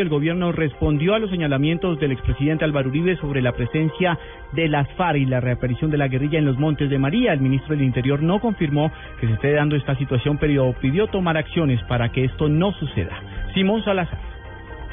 El gobierno respondió a los señalamientos del expresidente Álvaro Uribe sobre la presencia de las FARC y la reaparición de la guerrilla en los Montes de María. El ministro del Interior no confirmó que se esté dando esta situación, pero pidió tomar acciones para que esto no suceda. Simón Salazar.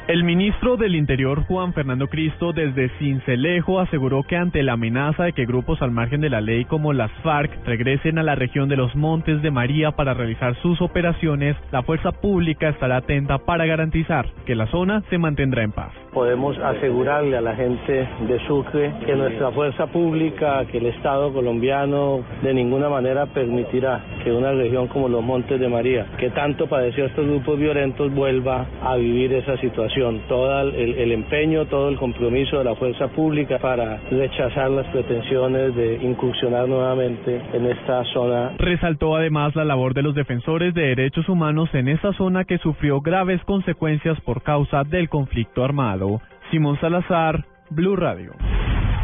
El ministro del Interior, Juan Fernando Cristo, desde Cincelejo aseguró que ante la amenaza de que grupos al margen de la ley como las FARC regresen a la región de los Montes de María para realizar sus operaciones, la fuerza pública estará atenta para garantizar que la zona se mantendrá en paz. Podemos asegurarle a la gente de Sucre que nuestra fuerza pública, que el Estado colombiano de ninguna manera permitirá que una región como los Montes de María, que tanto padeció estos grupos violentos, vuelva a vivir esa situación todo el, el, empeño, todo el compromiso de la fuerza pública para rechazar las pretensiones de incursionar nuevamente en esta zona. Resaltó además la labor de los defensores de derechos humanos en esta zona que sufrió graves consecuencias por causa del conflicto armado. Simón Salazar, Blue Radio.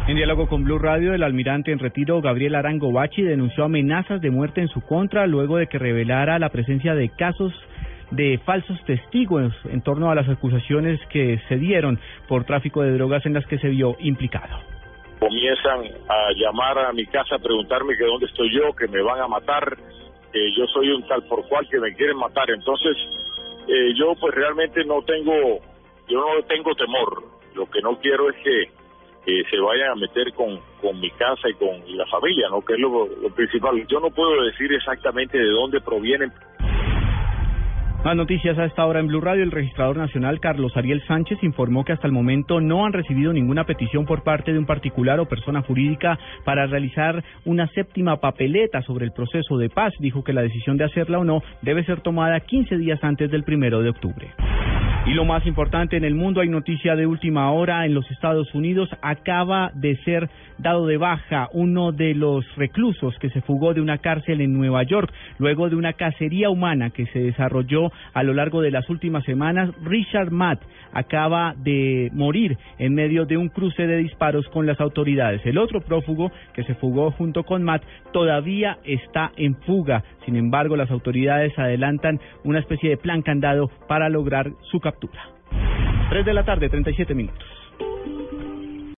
En diálogo con Blue Radio, el almirante en retiro Gabriel Arango Bachi denunció amenazas de muerte en su contra luego de que revelara la presencia de casos de falsos testigos en torno a las acusaciones que se dieron por tráfico de drogas en las que se vio implicado. Comienzan a llamar a mi casa a preguntarme que dónde estoy yo, que me van a matar, que yo soy un tal por cual que me quieren matar. Entonces, eh, yo pues realmente no tengo, yo no tengo temor. Lo que no quiero es que se vayan a meter con, con mi casa y con la familia, ¿no? Que es lo, lo principal. Yo no puedo decir exactamente de dónde provienen. Más noticias a esta hora en Blue Radio. El registrador nacional Carlos Ariel Sánchez informó que hasta el momento no han recibido ninguna petición por parte de un particular o persona jurídica para realizar una séptima papeleta sobre el proceso de paz. Dijo que la decisión de hacerla o no debe ser tomada 15 días antes del primero de octubre. Y lo más importante en el mundo, hay noticia de última hora en los Estados Unidos. Acaba de ser dado de baja uno de los reclusos que se fugó de una cárcel en Nueva York luego de una cacería humana que se desarrolló a lo largo de las últimas semanas. Richard Matt acaba de morir en medio de un cruce de disparos con las autoridades. El otro prófugo que se fugó junto con Matt todavía está en fuga. Sin embargo, las autoridades adelantan una especie de plan candado para lograr su captura. 3 de la tarde, 37 minutos.